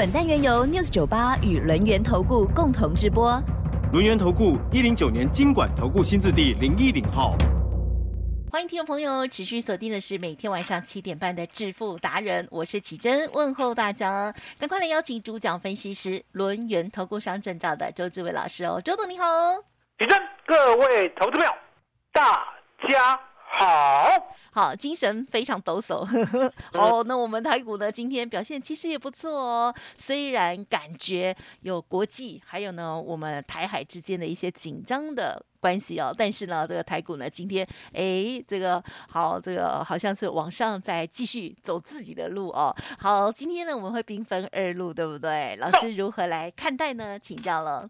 本单元由 News 九八与轮源投顾共同直播。轮源投顾一零九年经管投顾新字第零一零号。欢迎听众朋友持续锁定的是每天晚上七点半的《致富达人》，我是启珍，问候大家，赶快来邀请主讲分析师轮源投顾商证照的周志伟老师哦，周董你好，启珍，各位投资朋友，大家好。好，精神非常抖擞。好，那我们台股呢，今天表现其实也不错哦。虽然感觉有国际，还有呢我们台海之间的一些紧张的关系哦，但是呢，这个台股呢，今天哎，这个好，这个好像是往上在继续走自己的路哦。好，今天呢我们会兵分二路，对不对？老师如何来看待呢？请教了。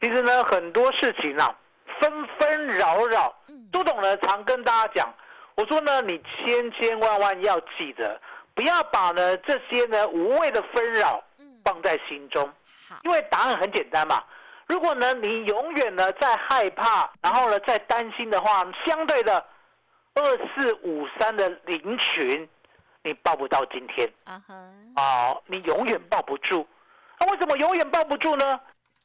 其实呢，很多事情啊，纷纷扰扰，朱董呢常跟大家讲。我说呢，你千千万万要记得，不要把呢这些呢无谓的纷扰放在心中，因为答案很简单嘛。如果呢你永远呢在害怕，然后呢在担心的话，相对的二四五三的零群，你抱不到今天啊哈，你永远抱不住。那为什么永远抱不住呢？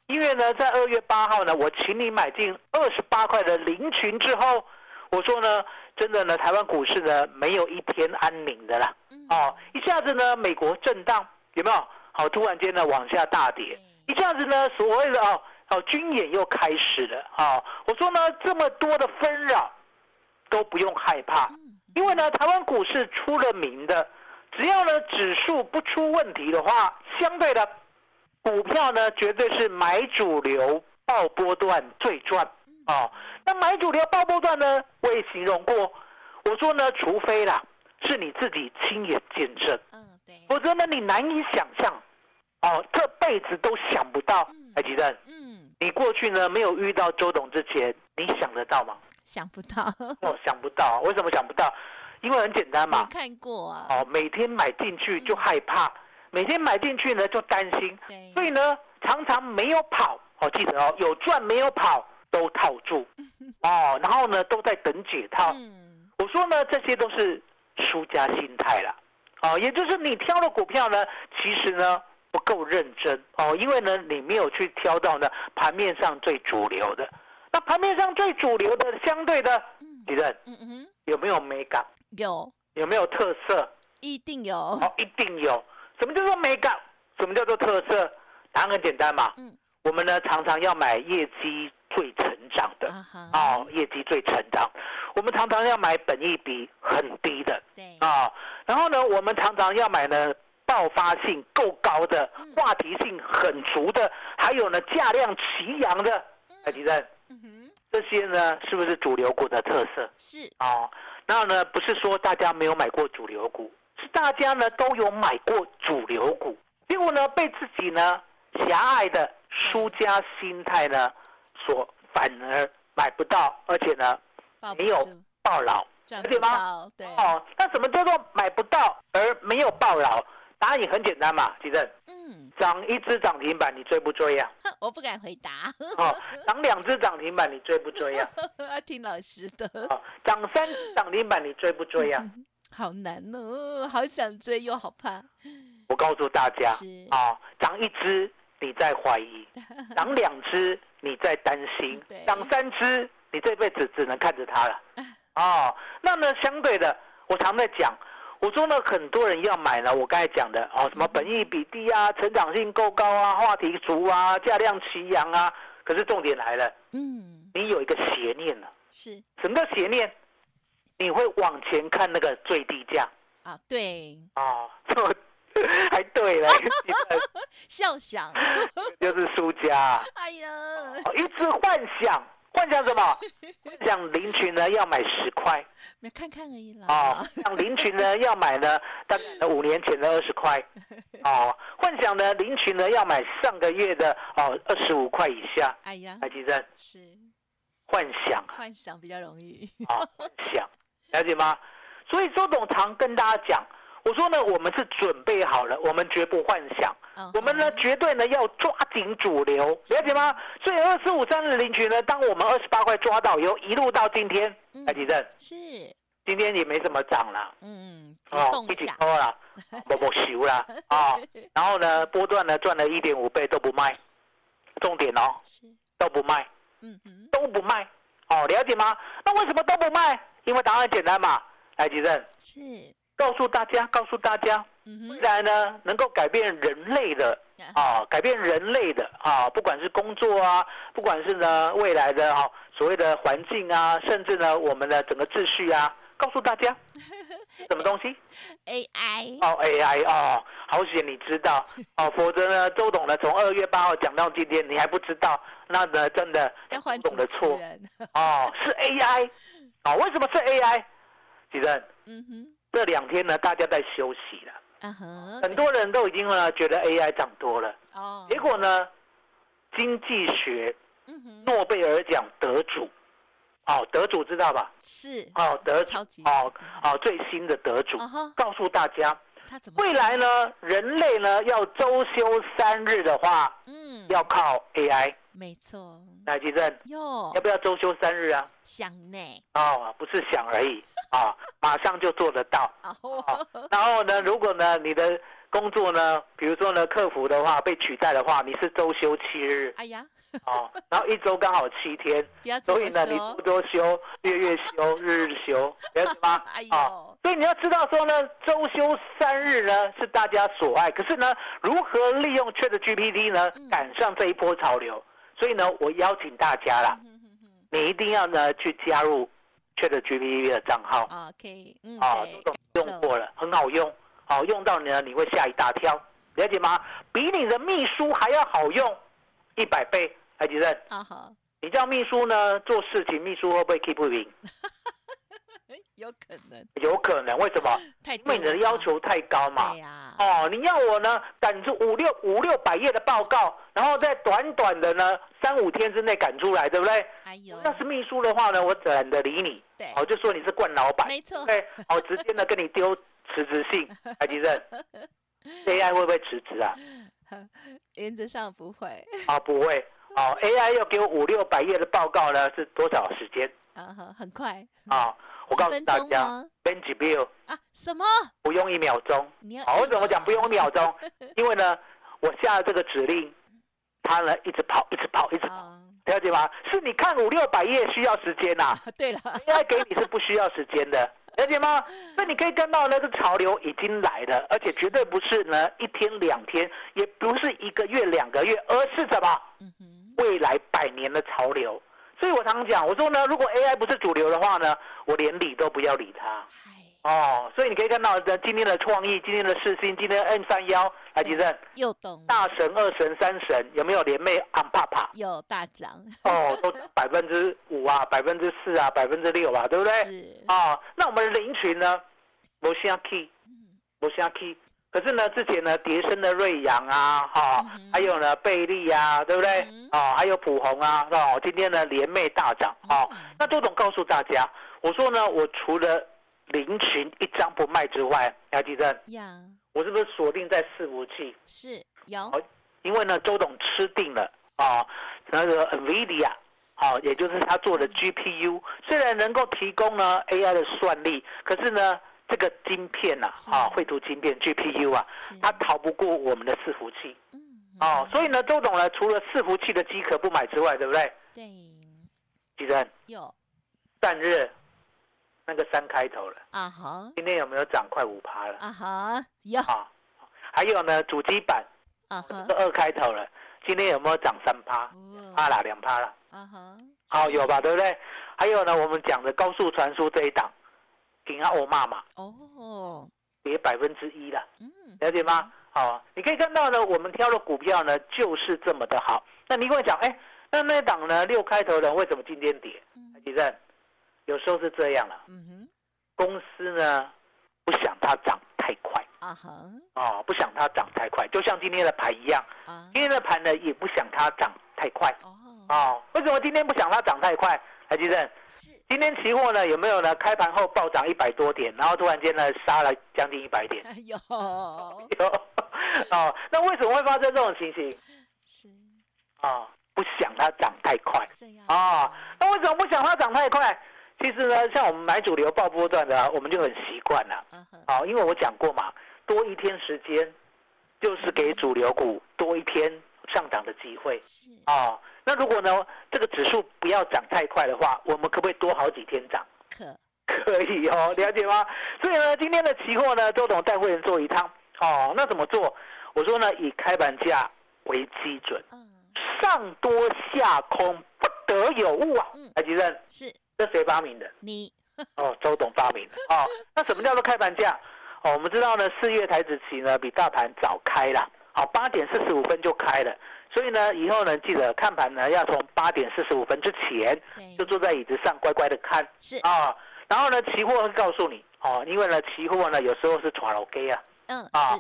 因为呢在二月八号呢，我请你买进二十八块的零群之后，我说呢。真的呢，台湾股市呢没有一天安宁的啦。哦，一下子呢美国震荡有没有？好，突然间呢往下大跌，一下子呢所谓的哦哦军演又开始了。啊，我说呢这么多的纷扰都不用害怕，因为呢台湾股市出了名的，只要呢指数不出问题的话，相对的股票呢绝对是买主流爆波段最赚。哦，那买主流爆波段呢？我也形容过，我说呢，除非啦，是你自己亲眼见证，嗯，对，否则呢，你难以想象，哦，这辈子都想不到，海吉正，嗯，你过去呢没有遇到周董之前，你想得到吗？想不到，哦，想不到，为什么想不到？因为很简单嘛，看过啊，哦，每天买进去就害怕，每天买进去呢就担心，所以呢常常没有跑，哦，记得哦，有赚没有跑。都套住，哦，然后呢，都在等解套。我说呢，这些都是输家心态了，哦，也就是你挑的股票呢，其实呢不够认真哦，因为呢你没有去挑到呢盘面上最主流的。那盘面上最主流的相对的，李任，嗯嗯，有没有美感？有。有没有特色？一定有。哦，一定有。什么叫做美感？什么叫做特色？答案很简单嘛。嗯。我们呢常常要买业绩。最成长的哦，业绩最成长。我们常常要买本益比很低的，对啊。然后呢，我们常常要买呢爆发性够高的、话题性很足的，还有呢价量齐扬的。海迪生，这些呢是不是主流股的特色？是啊。然后呢，不是说大家没有买过主流股，是大家呢都有买过主流股，结果呢被自己呢狭隘的输家心态呢。所反而买不到，而且呢，没有暴牢，对吗？对哦，那什么叫做买不到而没有暴牢？答案也很简单嘛，其正。嗯，涨一只涨停板，你追不追呀？我不敢回答。哦，涨两只涨停板，你追不追呀？啊 听老师的。哦，涨三涨停板，你追不追呀？好难哦，好想追又好怕。我告诉大家，啊，涨一只你在怀疑，涨两只。你在担心涨三只，你这辈子只能看着它了。哦，那呢，相对的，我常在讲，我说呢，很多人要买呢，我刚才讲的哦，什么本益比低啊，成长性够高啊，话题足啊，价量齐扬啊。可是重点来了，嗯，你有一个邪念了，是什么邪念？你会往前看那个最低价啊？对，啊，错。还对嘞，笑想 就是输家。哎呀，一直幻想，幻想什么？幻想林群呢要买十块，没看看而已啦。哦，想林群呢要买呢，大概五年前的二十块。哦，幻想呢，林群呢要买上个月的哦二十五块以下，哎呀，台积电是幻想啊，幻想比较容易。啊幻想，了解吗？所以周董常跟大家讲，我说呢，我们是准备好了，我们绝不幻想。嗯我们呢，哼绝对呢要抓紧主流，了解吗？所以二四五三的林群呢，当我们二十八块抓到以后，一路到今天，嗯台积电是今天也没怎么涨了。嗯，哦有，动一起下偷了，不不修了啊！然后呢，波段呢赚了一点五倍都不卖，重点哦是都不卖，嗯嗯都不卖哦，了解吗？那为什么都不卖？因为答案简单嘛，来吉正。是。告诉大家，告诉大家，未来呢能够改变人类的啊，改变人类的啊，不管是工作啊，不管是呢未来的哈、所谓的环境啊，甚至呢我们的整个秩序啊，告诉大家。什么东西？AI 哦，AI 哦，好险你知道。哦，否则呢，周董呢从二月八号讲到今天，你还不知道，那呢真的要换周董的错。哦，是 AI 哦，为什么是 AI？主任，嗯哼。这两天呢大家在休息了，很多人都已经呢觉得 AI 涨多了，哦，结果呢，经济学诺贝尔奖得主，哦，得主知道吧？是。哦，得主超级哦哦最新的得主。告诉大家。未来呢，人类呢要周休三日的话，嗯。要靠 AI。没错。来，吉正，哟。要不要周休三日啊？想呢，哦，不是想而已。啊，马上就做得到。哦。然后呢，如果呢你的工作呢，比如说呢客服的话被取代的话，你是周休七日。哎呀，哦，然后一周刚好七天，所以呢你说。周，周休、月月休、日日休，了解吗？哎啊呦，所以你要知道说呢，周休三日呢是大家所爱，可是呢，如何利用 Chat GPT 呢嗯。赶上这一波潮流？所以呢，我邀请大家啦，你一定要呢去加入 Chat GPT 的账号。哼，OK，嗯，啊，都用过了，很好用，好用到你呢你会吓一大跳，了解吗？比你的秘书还要好用一百倍，海吉正，啊好，你叫秘书呢做事情，秘书会不会 keep 不赢？有可能。有可能，为什么？太因为你的要求太高嘛。对。呀，哦，你要我呢赶出五六五六百页的报告，然后在短短的呢三五天之内赶出来，对不对？还有要是秘书的话呢，我懒得理你，对，我就说你是惯老板，没错，对，我直接呢跟你丢辞职信，台积电，AI 会不会辞职啊？原则上不会，啊，不会，哦，AI 要给我五六百页的报告呢是多少时间？啊哈，很快。啊？我告诉大家钟吗编辑 bill 啊，什么？不用一秒钟，你要好，为什么讲不用一秒钟？因为呢，我下了这个指令，它呢一直跑，一直跑，一直跑，啊？了解吗？是你看五六百页需要时间呐、啊 对了，AI 给你是不需要时间的，了解吗？所以你可以看到呢，这潮流已经来了，而且绝对不是呢一天两天，也不是一个月两个月，而是什么？嗯哼，未来百年的潮流。所以我常讲，我说呢，如果 AI 不是主流的话呢，我连理都不要理它。哦，所以你可以看到的今天的创意，今天的世新，今天的 N 三幺，来吉正，又懂大神、二神、三神有没有连袂安帕帕？有大涨，哦，都百分之五啊，百分之四啊，百分之六啊，对不对？是，哦，那我们的林群呢，不下 key，嗯不下 key。可是呢，之前呢，叠升的瑞阳啊，哈、嗯还有呢，贝利啊，对不对？嗯哦，还有普红啊，哦，今天呢，连袂大涨。哦，嗯那周董告诉大家，我说呢，我除了林群一张不卖之外，要记得呀，我是不是锁定在四五七？是有好因为呢，周董吃定了啊、那个 NVIDIA，好、也就是他做的 GPU，虽然能够提供呢 AI 的算力，可是呢，这个晶片呐、是。啊，绘图晶片 GPU 啊，它逃不过我们的伺服器。嗯，哦，所以呢，周董呢，除了伺服器的机壳不买之外，对不对？对，记得有。散热那个三开头了，啊哈今天有没有涨快五趴了？啊哈有。啊，还有呢，主机板啊二开头了，今天有没有涨三趴？哦。趴啦，两趴了。啊哈好、有吧，对不对？还有呢，我们讲的高速传输这一档，给它欧骂嘛，哦。跌百分之一了，嗯。了解吗？好、你可以看到呢，我们挑的股票呢就是这么的好。那你跟我讲，哎，那那一档呢六开头的为什么今天跌？嗯。其实有时候是这样了，嗯哼。公司呢不想它涨太快，啊哈。哦，不想它涨太快，就像今天的盘一样，啊。今天的盘呢也不想它涨太快。哦。哦，为什么今天不想它涨太快？台积电是今天期货呢有没有呢？开盘后暴涨一百多点，然后突然间呢杀了将近一百点。哎 呦有哦，那为什么会发生这种情形？是啊、不想它涨太快这样啊、那为什么不想它涨太快？其实呢，像我们买主流报波段的啊，我们就很习惯了。啊、因为我讲过嘛，多一天时间，就是给主流股多一天上涨的机会是啊、那如果呢，这个指数不要涨太快的话，我们可不可以多好几天涨？可可以哦，了解吗？所以呢，今天的期货呢，周董带会员做一趟哦。那怎么做？我说呢，以开盘价为基准，嗯上多下空不得有误啊嗯！台积电，是这谁发明的？你 哦，周董发明的哦。那什么叫做开盘价？哦，我们知道呢，四月台子期呢比大盘早开了，好，八点四十五分就开了。所以呢，以后呢，记得看盘呢，要从八点四十五分之前就坐在椅子上乖乖的看。是。啊。然后呢，期货会告诉你哦，因为呢，期货呢有时候是传老 K 啊。嗯啊，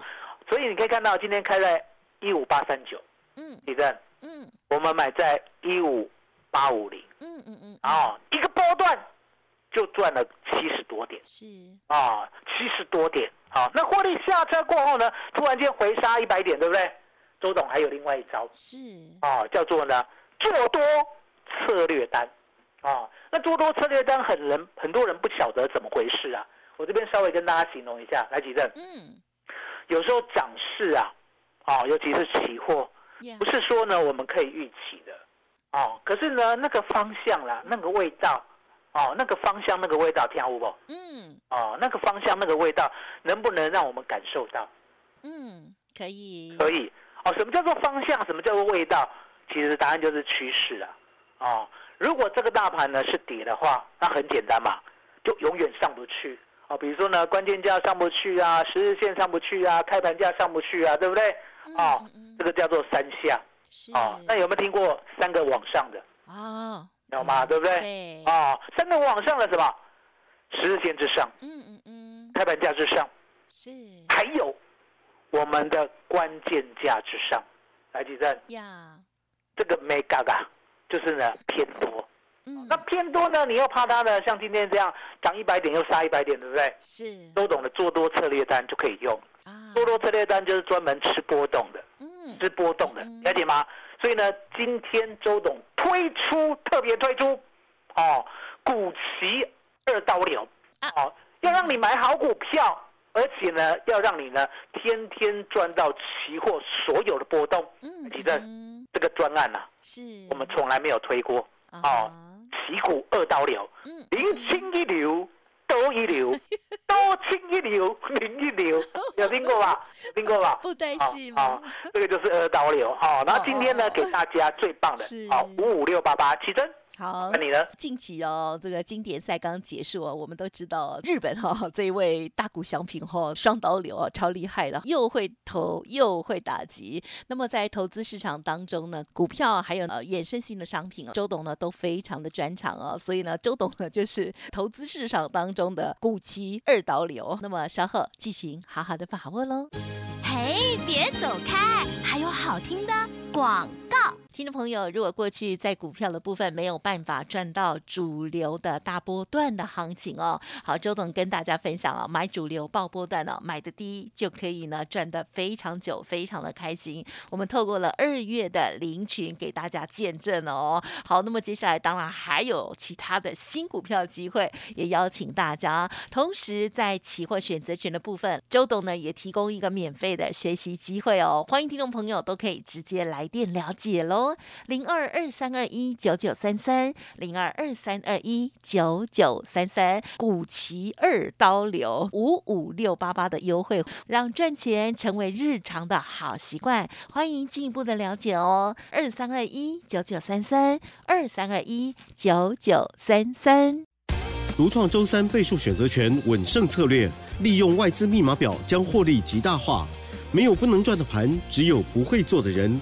所以你可以看到今天开在一五八三九，嗯。李正，嗯。我们买在一五八五零嗯嗯嗯啊，一个波段就赚了七十多点。是。啊，七十多点。啊。那获利下车过后呢，突然间回杀一百点，对不对？周董还有另外一招是啊，叫做呢做多策略单啊。那做多策略单很人很多人不晓得怎么回事啊。我这边稍微跟大家形容一下，来几阵，嗯有时候涨势啊，啊，尤其是期货，呀不是说呢我们可以预期的，哦，可是呢那个方向啦，那个味道，哦，那个方向那个味道，听好不？嗯哦，那个方向那个味道，能不能让我们感受到？嗯可以可以。哦，什么叫做方向？什么叫做味道？其实答案就是趋势啊。哦，如果这个大盘呢是跌的话，那很简单嘛，就永远上不去。哦，比如说呢，关键价上不去啊，十日线上不去啊，开盘价上不去啊，对不对？哦嗯嗯这个叫做三下。是哦，那有没有听过三个往上的？哦有吗？对不对？对哦，三个往上的什么？十日线之上，嗯嗯嗯开盘价之上，是还有我们的关键价之上。来，几阵，呀这个没嘎嘎，就是呢偏多。嗯那偏多呢，你又怕它呢，像今天这样涨一百点又杀一百点，对不对？是都懂的做多策略单就可以用。啊做多策略单就是专门吃波动的，嗯吃波动的嗯，了解吗？所以呢，今天周董推出特别推出，哦，股息二刀流，啊哦，要让你买好股票，而且呢，要让你呢天天赚到期货所有的波动。嗯地震嗯这个专案呢、啊，是我们从来没有推过。啊哦旗股二刀流，嗯零清一流，多一流，多清一流，零一流，有听过吧？有听过吧？不担好心好吗？这个就是二刀流好。然后今天呢，给大家最棒的，好五五六八八七针，好那，你呢？近期哦，这个经典赛刚结束哦，我们都知道日本哈、这一位大谷翔平哈、双刀流哦，超厉害的，又会投又会打击。那么在投资市场当中呢，股票还有呃衍生性的商品，周董呢都非常的专长哦，所以呢，周董呢就是投资市场当中的股期二刀流。那么稍后进行好好的把握喽。嘿，别走开，还有好听的广告。听众朋友，如果过去在股票的部分没有办法赚到主流的大波段的行情哦，好，周董跟大家分享啊，买主流报波段呢，买的低就可以呢赚得非常久，非常的开心。我们透过了二月的零群给大家见证哦。好，那么接下来当然还有其他的新股票机会，也邀请大家。同时在期货选择权的部分，周董呢也提供一个免费的学习机会哦，欢迎听众朋友都可以直接来来电了解喽。零二二三二一九九三三，零二二三二一九九三三，古奇二刀流五五六八八的优惠，让赚钱成为日常的好习惯。欢迎进一步的了解哦，二三二一九九三三，二三二一九九三三。独创周三倍数选择权稳胜策略，利用外资密码表将获利极大化。没有不能赚的盘，只有不会做的人。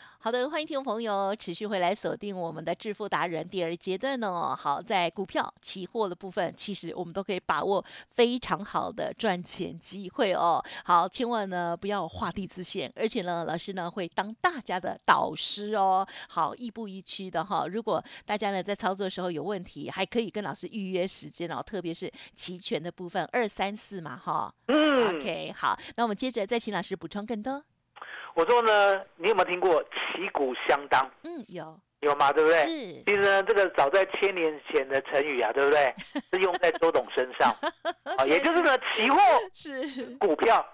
好的，欢迎听众朋友持续回来锁定我们的致富达人第二阶段哦。好，在股票、期货的部分，其实我们都可以把握非常好的赚钱机会哦。好，千万呢不要画地自限，而且呢，老师呢会当大家的导师哦。好，亦步亦趋的哈。如果大家呢在操作的时候有问题，还可以跟老师预约时间哦。特别是期权的部分，二三四嘛哈。嗯 OK，好，那我们接着再请老师补充更多。我说呢，你有没有听过旗鼓相当？嗯，有有吗？对不对？是其实呢，这个早在千年前的成语啊，对不对？是用在周董身上 啊，也就是呢，期货、是股票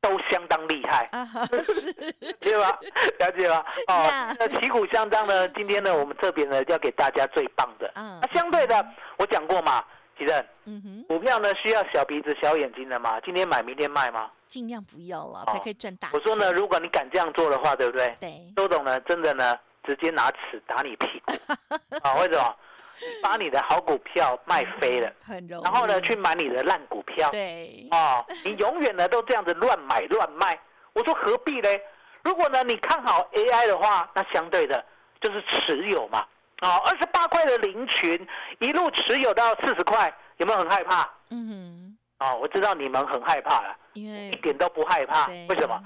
都相当厉害，啊哈 是了解吗？了解吗？呀哦，那旗鼓相当呢，今天呢，我们这边呢要给大家最棒的。啊那相对的，我讲过嘛，吉正，嗯哼，股票呢需要小鼻子小眼睛的嘛，今天买明天卖吗？尽量不要了，哦才可以赚大钱。我说呢，如果你敢这样做的话，对不对？对，周董呢，真的呢，直接拿尺打你屁股啊！为什么？把你的好股票卖飞了，很容易。然后呢，去买你的烂股票对，啊！你永远呢都这样子乱买乱卖。我说何必呢？如果呢你看好 AI 的话，那相对的就是持有嘛。啊，二十八块的林群一路持有到四十块，有没有很害怕？嗯哦，我知道你们很害怕了，因为一点都不害怕。为什么？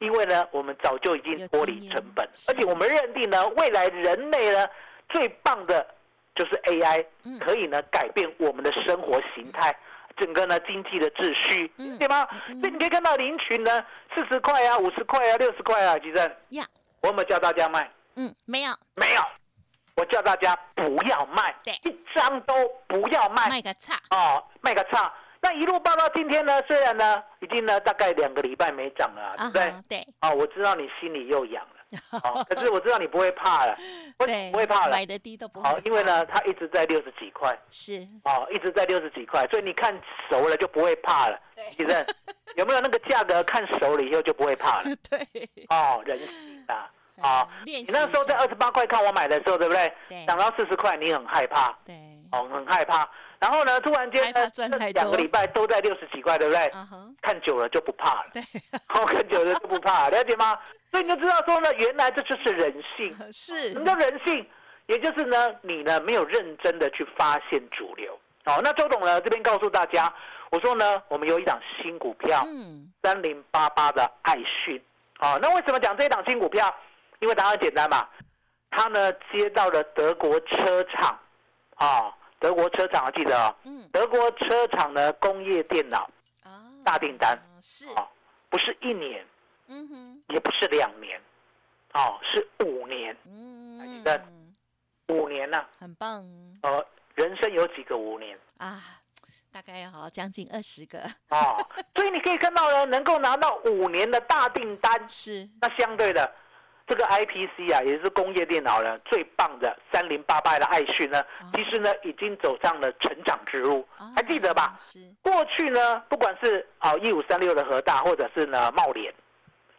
因为呢，我们早就已经有脱离成本，是而且我们认定呢，未来人类呢最棒的就是 AI，嗯可以呢改变我们的生活形态，整个呢经济的秩序，嗯对吗？嗯所以你可以看到林群呢，四十块啊，五十块啊，六十块啊，吉正，呀，我有没有叫大家卖？嗯，没有没有，我叫大家不要卖，一张都不要卖。卖个差，哦，卖个差。那一路报到今天呢，虽然呢已经呢大概两个礼拜没涨了啊，对啊不对？哈，对哦，我知道你心里又痒了，哦，可是我知道你不会怕了，对，不会怕了买？的低都不好哦，因为呢它一直在六十几块，是，哦，一直在六十几块，所以你看熟了就不会怕了。对其实有没有那个价格看熟了以后就不会怕了？对，哦，人性啊。啊你那时候在二十八块看我买的时候，对不对？对涨到四十块，你很害怕，对，哦，很害怕。然后呢，突然间两个礼拜都在六十几块，对不对？看久了就不怕了，对，哦，看久了就不怕，了解吗？所以你就知道说呢，原来这就是人性。是什么叫人性？也就是呢，你呢没有认真的去发现主流。哦，那周董呢这边告诉大家，我说呢，我们有一档新股票，嗯，三零八八的爱讯。哦，那为什么讲这一档新股票？因为答案简单嘛，他呢接到了德国车厂，啊、德国车厂记得哦，嗯。德国车厂呢工业电脑啊，大订单是，啊，不是一年，嗯哼，也不是两年，哦，是五年，嗯。的五年呐、很棒。呃，人生有几个五年？啊，大概要将近二十个，哦，所以你可以看到呢，能够拿到五年的大订单，是，那相对的，这个 IPC 啊，也是工业电脑呢最棒的三零八八的爱讯呢，哦其实呢已经走上了成长之路，还记得吧？是，过去呢，不管是啊一五三六的核大，或者是呢茂联，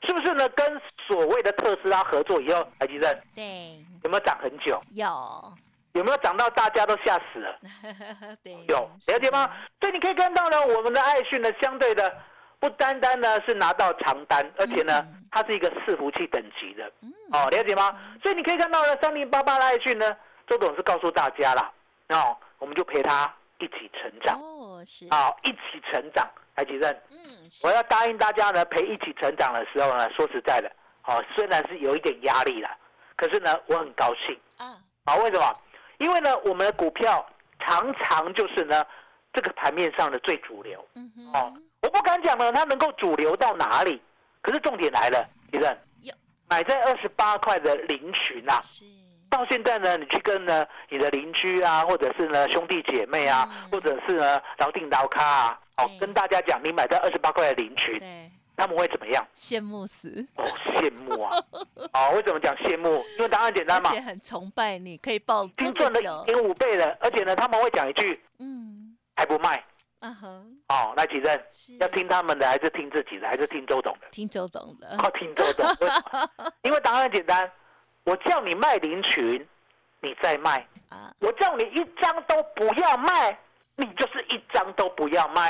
是不是呢跟所谓的特斯拉合作以后，台积电对，有没有涨很久？有，有没有涨到大家都吓死了？对，有了解吗？所以你可以看到呢，我们的爱讯呢，相对的不单单呢是拿到长单，而且呢嗯，它是一个伺服器等级的嗯，哦，了解吗？所以你可以看到呢，三零八八的爱讯呢，周董是告诉大家啦，哦，我们就陪他一起成长，哦，是，啊，一起成长。台积电，嗯，我要答应大家呢，陪一起成长的时候呢，说实在的，哦，虽然是有一点压力啦，可是呢，我很高兴。啊，啊，为什么？因为呢，我们的股票常常就是呢，这个盘面上的最主流。嗯哦哼，，我不敢讲了，它能够主流到哪里。可是重点来了，李正有，买在二十八块的零群啊，是，到现在呢，你去跟呢你的邻居啊，或者是呢兄弟姐妹啊，嗯或者是呢老定老咖啊，哦，跟大家讲，你买在二十八块的零群，对，他们会怎么样？羡慕死，哦，羡慕啊！哦，为什么讲羡慕？因为答案简而单嘛且，很崇拜你，可以报已这经赚了一，点五倍了，而且呢，他们会讲一句嗯，还不卖。哦，那几任是要听他们的，还是听自己的，还是听周董的？听周董的，哦，听周董。为什么因为答案简单，我叫你卖林群，你再卖啊，我叫你一张都不要卖，你就是一张都不要卖，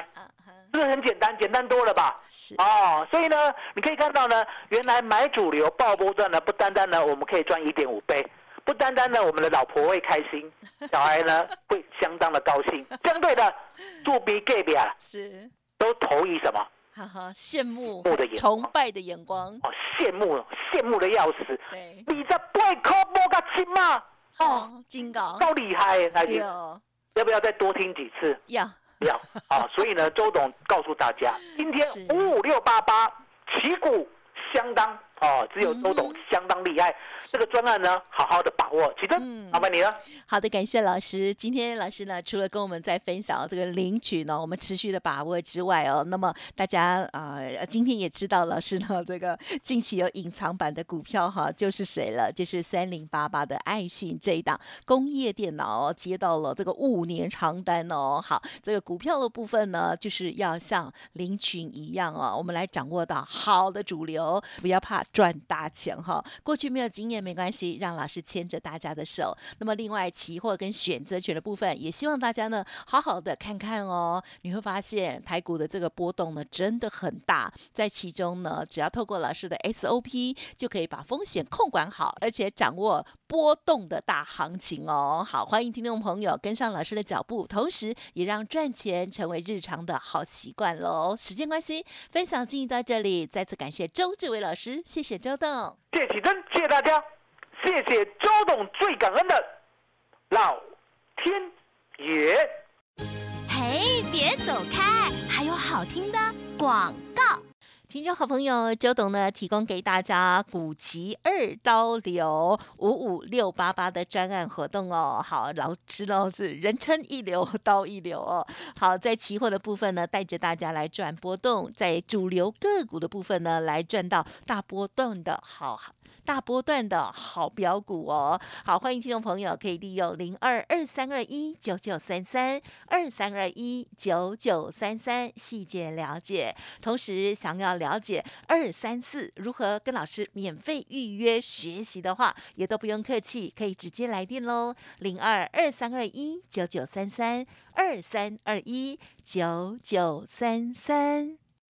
是不是很简单？简单多了吧？是哦，所以呢，你可以看到呢，原来买主流爆波段呢，不单单呢我们可以赚一点五倍，不单单呢我们的老婆会开心，小孩呢会相当的高兴。相对的，做 B G B 啊，是，都投以什么？哈哈，羡慕慕的眼崇拜的眼光，哦，羡慕羡慕的要死，对，二十八块摸个亲嘛，哦，哦，金刚，够厉害，来对听，哦，要不要再多听几次？要，要。啊，所以呢，周董告诉大家，今天五五六八八旗鼓相当哦，只有周董嗯相当厉害。这个专案呢，好好的把握。启嗯真，麻烦你了。好的，感谢老师。今天老师呢，除了跟我们在分享这个领取呢，我们持续的把握之外哦，那么大家啊、呃，今天也知道老师呢，这个近期有隐藏版的股票哈，就是谁了？就是三零八八的爱讯这一档工业电脑、哦、接到了这个五年长单哦。好，这个股票的部分呢，就是要像林群一样哦，我们来掌握到好的主流，不要怕赚大钱哈。过去没有经验没关系，让老师牵着大家的手。那么另外期货跟选择权的部分，也希望大家呢好好的看看哦。你会发现台股的这个波动呢真的很大，在其中呢，只要透过老师的 SOP 就可以把风险控管好，而且掌握波动的大行情哦。好，欢迎听众朋友跟上老师的脚步，同时也让赚钱成为日常的好习惯喽。时间关系，分享进行到这里，再次感谢周志伟老师，谢谢周董。谢谢启真，谢谢大家，谢谢周董，最感恩的老天爷。嘿，别走开，还有好听的广告。听众好朋友，周董呢提供给大家古籍二刀流五五六八八的专案活动哦。好，老师呢是人称一流 刀一流哦。好，在期货的部分呢，带着大家来赚波动；在主流个股的部分呢，来赚到大波动的好。大波段的好标股哦，好，欢迎听众朋友可以利用零二二三二一九九三三二三二一九九三三细节了解，同时想要了解二三四如何跟老师免费预约学习的话，也都不用客气，可以直接来电喽，零二二三二一九九三三二三二一九九三三。